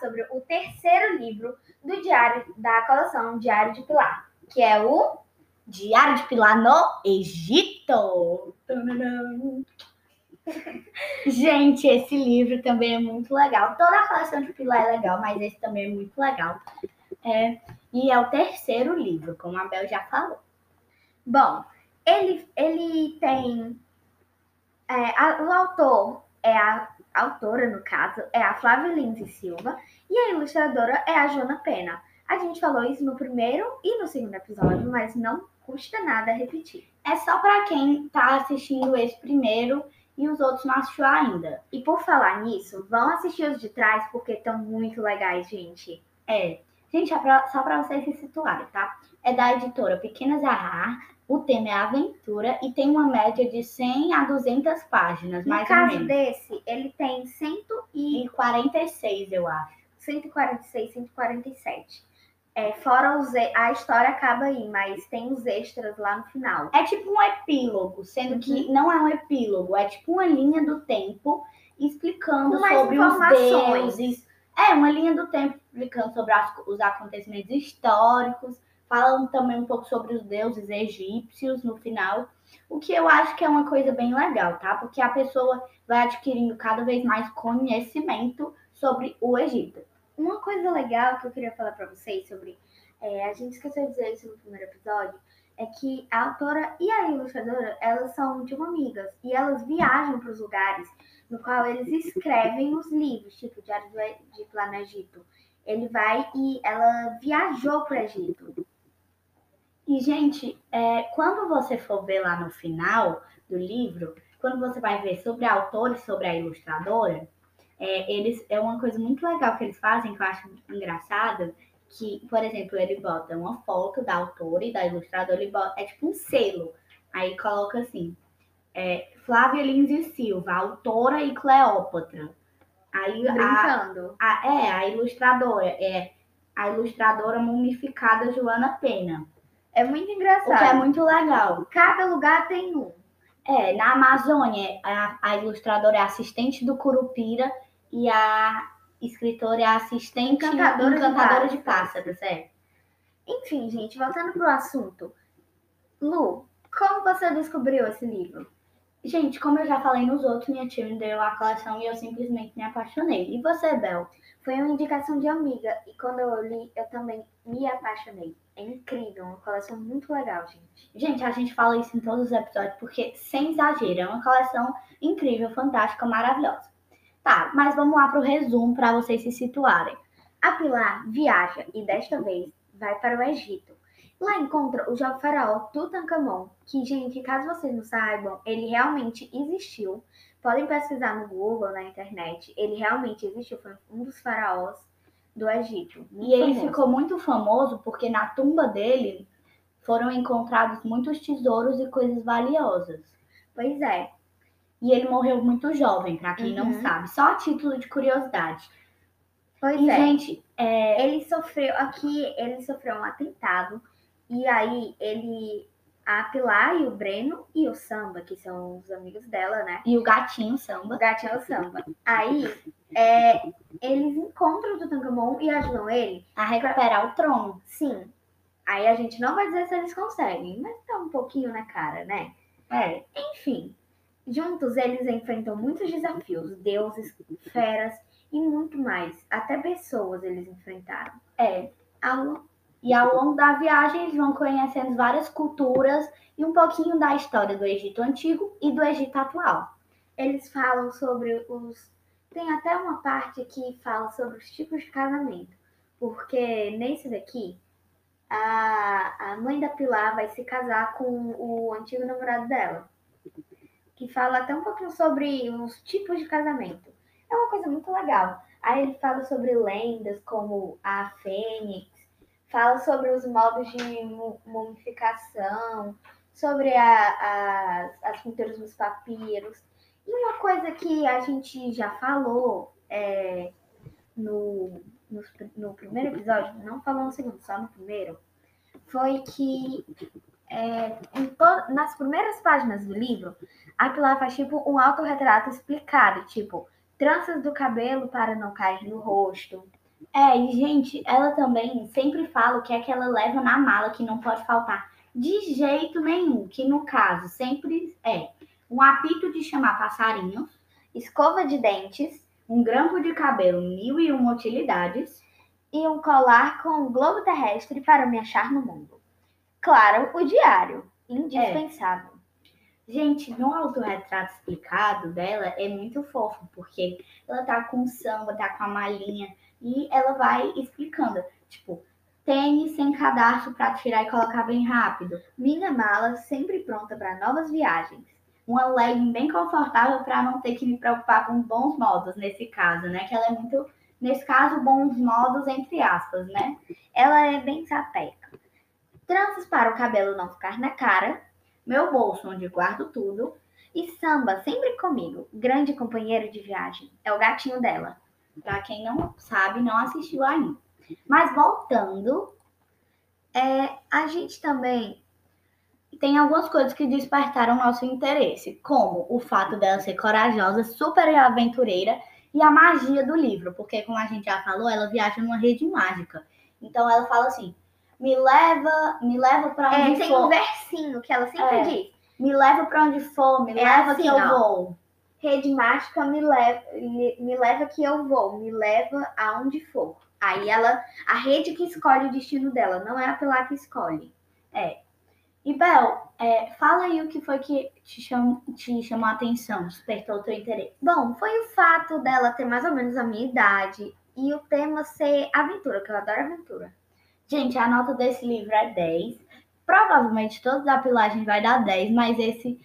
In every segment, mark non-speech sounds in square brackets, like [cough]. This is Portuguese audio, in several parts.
sobre o terceiro livro do diário da coleção Diário de Pilar, que é o Diário de Pilar no Egito. [laughs] Gente, esse livro também é muito legal. Toda a coleção de Pilar é legal, mas esse também é muito legal. É, e é o terceiro livro, como a Bel já falou. Bom, ele, ele tem. é, a- o autor é a, a autora, no caso, é a Flávia Lins e Silva, e a ilustradora é a Jona Pena. A gente falou isso no primeiro e no segundo episódio, mas não custa nada repetir. É só para quem tá assistindo esse primeiro e os outros não assistiu ainda. E por falar nisso, vão assistir os de trás porque estão muito legais, gente. É, gente, é pra- só para vocês se situarem, tá? É da editora Pequenas Arrar, o tema é aventura e tem uma média de 100 a 200 páginas, No mais ou caso menos. desse, ele tem 100 e E 46, eu acho. 146, 147. É, fora os, a história acaba aí, mas tem os extras lá no final. É tipo um epílogo, sendo que Uhum. não é um epílogo, é tipo uma linha do tempo explicando sobre os deuses. É, uma linha do tempo explicando sobre as- os acontecimentos históricos, falando também um pouco sobre os deuses egípcios no final. O que eu acho que é uma coisa bem legal, tá? Porque a pessoa vai adquirindo cada vez mais conhecimento sobre o Egito. Uma coisa legal que eu queria falar pra vocês sobre, é, a gente esqueceu de dizer isso no primeiro episódio, é que a autora e a ilustradora, elas são uma amigas e elas viajam para os lugares no qual eles escrevem os livros, tipo Diário de Pilar no Egito. Ele vai e ela viajou para o Egito. E, gente, é, quando você for ver lá no final do livro, quando você vai ver sobre a autora e sobre a ilustradora, é, eles, é uma coisa muito legal que eles fazem, que eu acho engraçado, que, por exemplo, ele bota uma foto da autora e da ilustradora, ele bota, é tipo um selo. Aí coloca assim, é, Flávia Lins e Silva, autora e Cleópatra. Aí a, Brincando. a- é, a ilustradora, é a ilustradora mumificada Joana Pena. É muito O que é engraçado. muito legal. Cada lugar tem um. É, na Amazônia, a, a ilustradora é assistente do Curupira e a escritora é assistente Encantadora de encantadora de pássaros. pássaros, é. Enfim, gente, voltando pro assunto. Lu, como você descobriu esse livro? Gente, como eu já falei nos outros, minha tia me deu a coleção e eu simplesmente me apaixonei. E você, Bel? Foi uma indicação de amiga e quando eu li, eu também me apaixonei. É incrível, uma coleção muito legal, gente. Gente, a gente fala isso em todos os episódios porque, sem exagero, é uma coleção incrível, fantástica, maravilhosa. Tá, mas vamos lá pro resumo para vocês se situarem. A Pilar viaja e desta vez vai para o Egito. Lá encontra o jovem faraó Tutankhamon, que, gente, caso vocês não saibam, ele realmente existiu. Podem pesquisar no Google, na internet. Ele realmente existiu, foi um dos faraós do Egito. E ele famoso. ficou muito famoso porque na tumba dele foram encontrados muitos tesouros e coisas valiosas. Pois é. E ele morreu muito jovem, pra quem não Uhum. sabe. Só a título de curiosidade. Pois E, é. gente, é, Ele sofreu aqui, ele sofreu um atentado e aí ele a Pilar e o Breno e o Samba, que são os amigos dela, né? e o gatinho O samba. gatinho é o Samba. Aí é, eles encontram o Tutankhamon e ajudam ele. A recuperar o trono. Sim. Aí a gente não vai dizer se eles conseguem, mas tá um pouquinho na cara, né? É. Enfim, juntos eles enfrentam muitos desafios, deuses, feras e muito mais. Até pessoas eles enfrentaram. É. Ao E ao longo da viagem, eles vão conhecendo várias culturas e um pouquinho da história do Egito Antigo e do Egito atual. eles falam sobre os. Tem até uma parte que fala sobre os tipos de casamento. Porque nesse daqui, a, a mãe da Pilar vai se casar com o antigo namorado dela. Que fala até um pouquinho sobre os tipos de casamento. É uma coisa muito legal. Aí ele fala sobre lendas como a Fênix, fala sobre os modos de mumificação, sobre a, a, as pinturas dos papiros. E uma coisa que a gente já falou é, no, no, no, primeiro episódio, não falou no segundo, só no primeiro, foi que é, to, nas primeiras páginas do livro, a Pilar faz tipo um autorretrato explicado, tipo, tranças do cabelo para não cair no rosto. É, e gente, ela também sempre fala o que é que ela leva na mala que não pode faltar de jeito nenhum, que no caso sempre é um apito de chamar passarinho, escova de dentes, um grampo de cabelo mil e uma utilidades e um colar com globo terrestre para me achar no mundo. Claro, o diário, indispensável. É. Gente, no autorretrato explicado dela é muito fofo, porque ela tá com samba, tá com a malinha e ela vai explicando, tipo, Tênis sem cadastro para tirar e colocar bem rápido. Minha mala sempre pronta para novas viagens. Uma legging bem confortável para não ter que me preocupar com bons modos nesse caso, né? Que ela é muito, nesse caso, bons modos entre aspas, né? Ela é bem sapeca. Tranças para o cabelo não ficar na cara. Meu bolso onde guardo tudo. E samba sempre comigo, grande companheiro de viagem. É o gatinho dela. Para quem não sabe, não assistiu ainda. Mas voltando, é, a gente também tem algumas coisas que despertaram nosso interesse, como o fato dela ser corajosa, super aventureira e a magia do livro, porque como a gente já falou, ela viaja numa rede mágica. Então ela fala assim: "Me leva, me leva para é, onde é, for". Tem um versinho que ela sempre é, diz: "Me leva para onde for, me é leva assim, que eu ó, vou". Rede mágica me leva, me leva que eu vou, me leva aonde for. Aí ela, a rede que escolhe o destino dela, não é a Pilar que escolhe. É. E Bel, é, fala aí o que foi que te, cham, te chamou a atenção, despertou o teu interesse. Bom, foi o fato dela ter mais ou menos a minha idade e o tema ser aventura, que eu adoro aventura. Gente, a nota desse livro é 10. Provavelmente todos a pilagem vai dar 10, mas esse,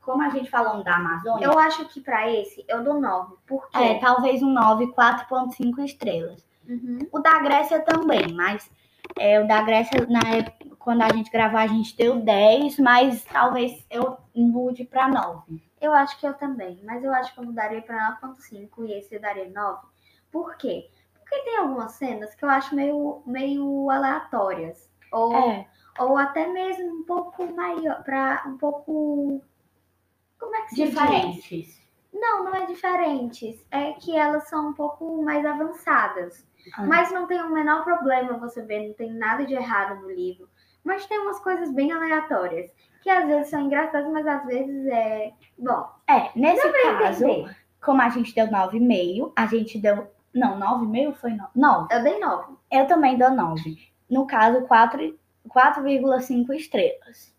como a gente falou da Amazônia. Eu acho que para esse eu dou 9. Porque... É, talvez um 9, 4,5 estrelas. Uhum. O da Grécia também, mas é, o da Grécia, na época, quando a gente gravou, a gente deu 10, mas talvez eu mude para 9. Eu acho que eu também, mas eu acho que eu mudaria para 9.5 e esse eu daria 9. Por quê? Porque tem algumas cenas que eu acho meio, meio aleatórias. Ou, é. ou até mesmo um pouco maior, para um pouco. Como é que se Diferentes. Diz? Não, não é diferentes. É que elas são um pouco mais avançadas. Ah. Mas não tem o menor problema você ver, não tem nada de errado no livro. Mas tem umas coisas bem aleatórias, que às vezes são engraçadas, mas às vezes é. Bom. É, nesse caso, entender. como a gente deu 9,5, a gente deu. Não, 9,5 foi 9. 9. Eu dei 9. Eu também dou 9. No caso, 4,5 estrelas.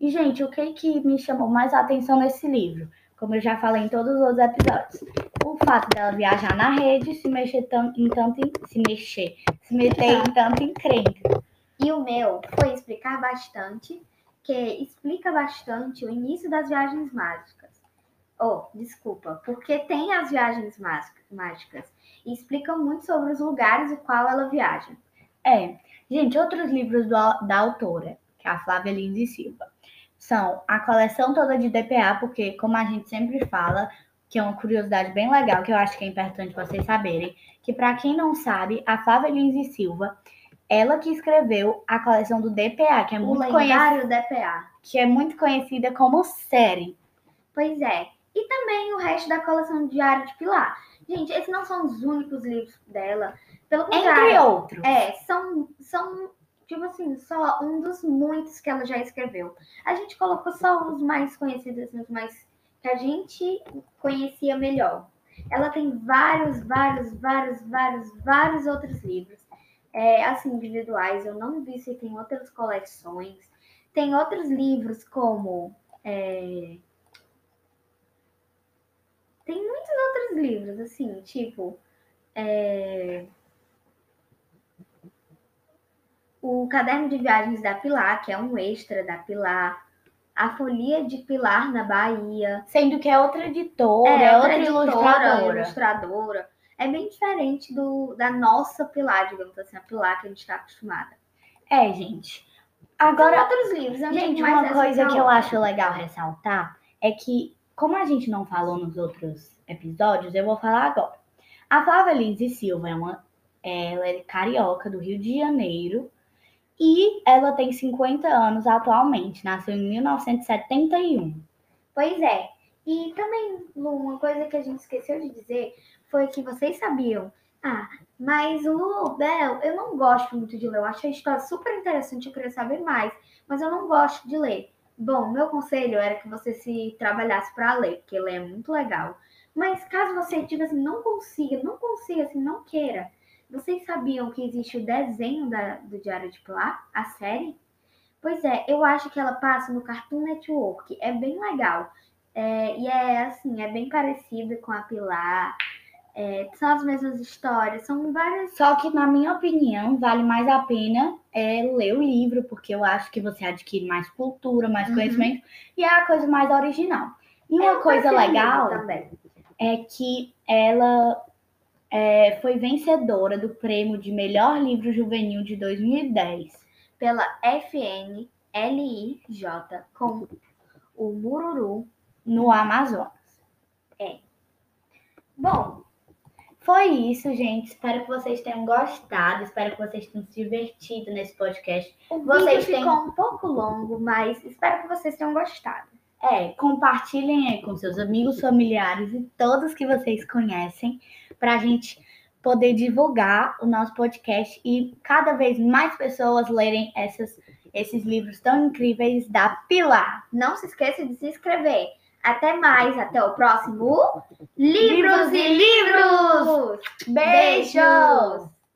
E, gente, o que, que me chamou mais a atenção nesse livro? como eu já falei em todos os outros episódios. O fato dela viajar na rede, se mexer tanto em tanto em, se mexer, se meter em tanto encrenca. E o meu foi explicar bastante, que explica bastante o início das viagens mágicas. Oh, desculpa, porque tem as viagens mágicas e explica muito sobre os lugares o qual ela viaja. É, gente, outros livros do, da autora, que é a Flávia Lins e Silva são a coleção toda de DPA, porque, como a gente sempre fala, que é uma curiosidade bem legal, que eu acho que é importante vocês saberem, que para quem não sabe, a Flávia Lins e Silva, ela que escreveu a coleção do DPA, que é muito conhecida, DPA, que é muito conhecida como série. Pois é. E também o resto da coleção Diário de Pilar. Gente, esses não são os únicos livros dela. Pelo contrário. Entre outros. É, são, são tipo assim, só um dos muitos que ela já escreveu. A gente colocou só os mais conhecidos, os mais que a gente conhecia melhor. Ela tem vários, vários, vários, vários, vários outros livros, é, assim, individuais. Eu não vi se tem outras coleções. Tem outros livros como. É... Tem muitos outros livros, assim, tipo. É o caderno de viagens da Pilar, que é um extra da Pilar, a Folia de Pilar na Bahia. Sendo que é outra editora, é, é outra, editora, ilustradora. ilustradora. É bem diferente do, da nossa Pilar, digamos assim, a Pilar que a gente está acostumada. É, gente. Agora, Agora, outros livros. não gente, uma coisa pra que eu acho legal ressaltar é que, como a gente não falou nos outros episódios, eu vou falar agora. A Flávia Lise Silva é uma, ela é carioca do Rio de Janeiro e ela tem 50 anos atualmente, nasceu em 1971. Pois é. E também, Lu, uma coisa que a gente esqueceu de dizer foi que vocês sabiam. Ah, mas o Bel, eu não gosto muito de ler. Eu acho a história super interessante, eu queria saber mais. Mas eu não gosto de ler. Bom, meu conselho era que você se trabalhasse para ler, porque ler é muito legal. Mas caso você, tipo assim, não consiga, não consiga, assim, não queira. Vocês sabiam que existe o desenho da- do Diário de Pilar, a série? Pois é, eu acho que ela passa no Cartoon Network. É bem legal. É, e é assim, é bem parecida com a Pilar. É, são as mesmas histórias, são várias. Só que, na minha opinião, vale mais a pena é, ler o livro, porque eu acho que você adquire mais cultura, mais Uhum. conhecimento, e é a coisa mais original. E uma Eu coisa legal é que ela é, foi vencedora do prêmio de melhor livro juvenil de 2010. Pela FNLIJ com o Mururu. no Amazonas. Bom, Foi isso, gente. Espero que vocês tenham gostado. Espero que vocês tenham se divertido nesse podcast. o Vocês vídeo têm- ficou um pouco longo, mas espero que vocês tenham gostado. É, compartilhem aí com seus amigos, familiares e todos que vocês conhecem, para a gente poder divulgar o nosso podcast e cada vez mais pessoas lerem essas, esses livros tão incríveis da Pilar. Não se esqueça de se inscrever. Até mais, até o próximo Livros e Livros! Beijos!